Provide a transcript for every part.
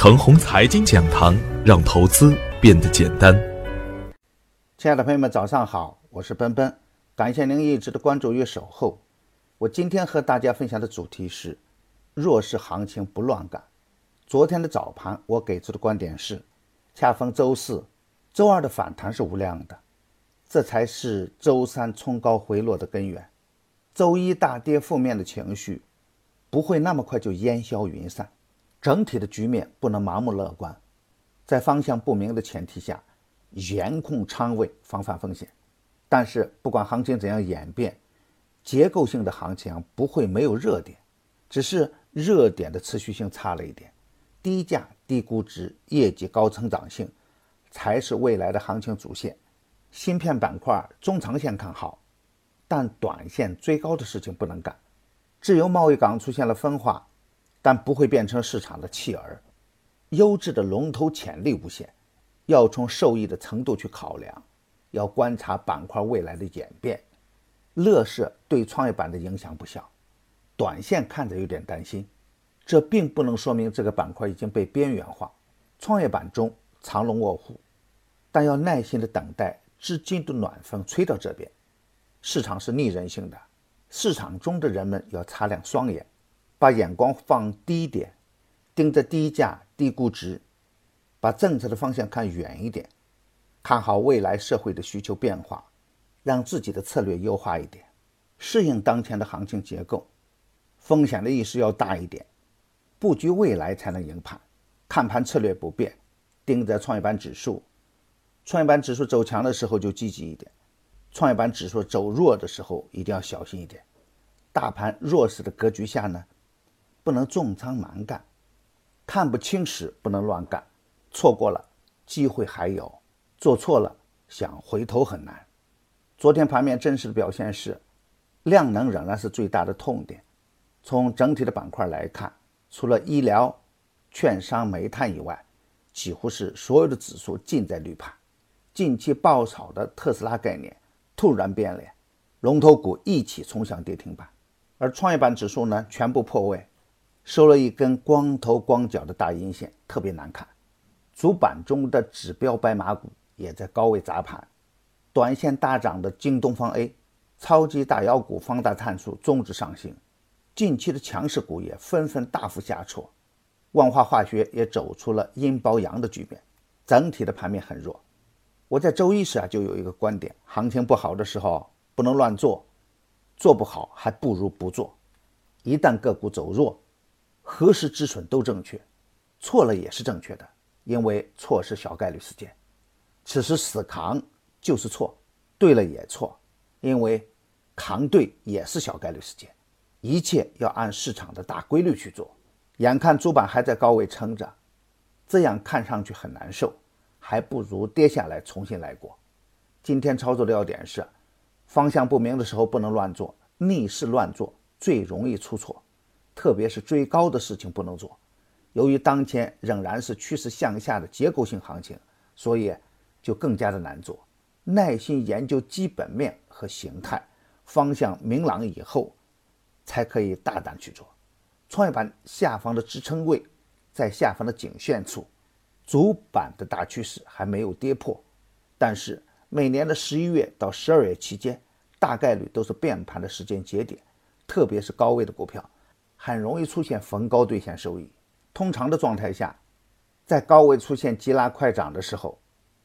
程红财经讲堂，让投资变得简单。亲爱的朋友们，早上好，我是奔奔，感谢您一直的关注与守候。我今天和大家分享的主题是：弱势行情不乱干。昨天的早盘，我给出的观点是：恰逢周四、周二的反弹是无量的，这才是周三冲高回落的根源。周一大跌，负面的情绪不会那么快就烟消云散。整体的局面不能盲目乐观，在方向不明的前提下，严控仓位，防范风险。但是不管行情怎样演变，结构性的行情不会没有热点，只是热点的持续性差了一点。低价、低估值、业绩高成长性，才是未来的行情主线。芯片板块中长线看好，但短线追高的事情不能干。自由贸易港出现了分化。但不会变成市场的弃儿，优质的龙头潜力无限，要从受益的程度去考量，要观察板块未来的演变。乐视对创业板的影响不小，短线看着有点担心，这并不能说明这个板块已经被边缘化。创业板中藏龙卧虎，但要耐心的等待资金的暖风吹到这边。市场是逆人性的，市场中的人们要擦亮双眼。把眼光放低点，盯着低价、低估值，把政策的方向看远一点，看好未来社会的需求变化，让自己的策略优化一点，适应当前的行情结构，风险的意识要大一点，布局未来才能赢盘。看盘策略不变，盯着创业板指数，创业板指数走强的时候就积极一点，创业板指数走弱的时候一定要小心一点。大盘弱势的格局下呢？不能重仓蛮干，看不清时不能乱干，错过了机会还有，做错了想回头很难。昨天盘面真实的表现是，量能仍然是最大的痛点。从整体的板块来看，除了医疗、券商、煤炭以外，几乎是所有的指数尽在绿盘。近期爆炒的特斯拉概念突然变脸，龙头股一起冲向跌停板，而创业板指数呢，全部破位。收了一根光头光脚的大阴线，特别难看。主板中的指标白马股也在高位砸盘，短线大涨的京东方 A、超级大妖股方大炭素终止上行，近期的强势股也纷纷大幅下挫。万华化学也走出了阴包阳的局面，整体的盘面很弱。我在周一时啊就有一个观点：行情不好的时候不能乱做，做不好还不如不做。一旦个股走弱，何时止损都正确，错了也是正确的，因为错是小概率事件。此时死扛就是错，对了也错，因为扛对也是小概率事件。一切要按市场的大规律去做。眼看主板还在高位撑着，这样看上去很难受，还不如跌下来重新来过。今天操作的要点是：方向不明的时候不能乱做，逆势乱做最容易出错。特别是追高的事情不能做，由于当前仍然是趋势向下的结构性行情，所以就更加的难做。耐心研究基本面和形态，方向明朗以后，才可以大胆去做。创业板下方的支撑位在下方的颈线处，主板的大趋势还没有跌破，但是每年的十一月到十二月期间，大概率都是变盘的时间节点，特别是高位的股票。很容易出现逢高兑现收益。通常的状态下，在高位出现急拉快涨的时候，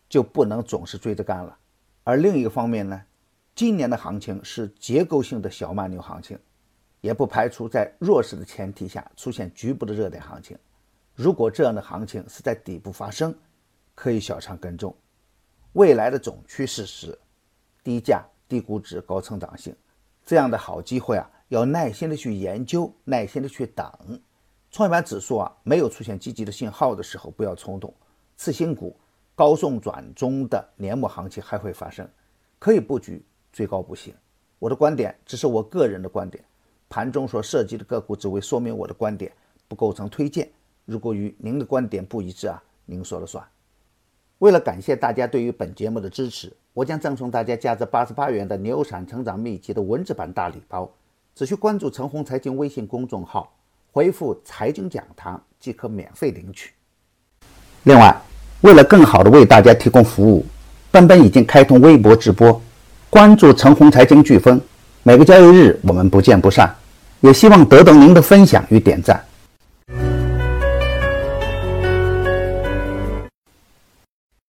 就不能总是追着干了。而另一个方面呢，今年的行情是结构性的小慢牛行情，也不排除在弱势的前提下出现局部的热点行情。如果这样的行情是在底部发生，可以小仓跟踪。未来的总趋势是低价、低估值、高成长性，这样的好机会啊。要耐心的去研究，耐心的去等。创业板指数啊，没有出现积极的信号的时候，不要冲动。次新股高送转中的年末行情还会发生，可以布局，追高不行。我的观点只是我个人的观点，盘中所涉及的个股只为说明我的观点，不构成推荐。如果与您的观点不一致啊，您说了算。为了感谢大家对于本节目的支持，我将赠送大家价值八十八元的牛散成长秘籍的文字版大礼包。只需关注陈红财经微信公众号，回复“财经讲堂”即可免费领取。另外，为了更好的为大家提供服务，奔奔已经开通微博直播，关注陈红财经飓风，每个交易日我们不见不散。也希望得到您的分享与点赞。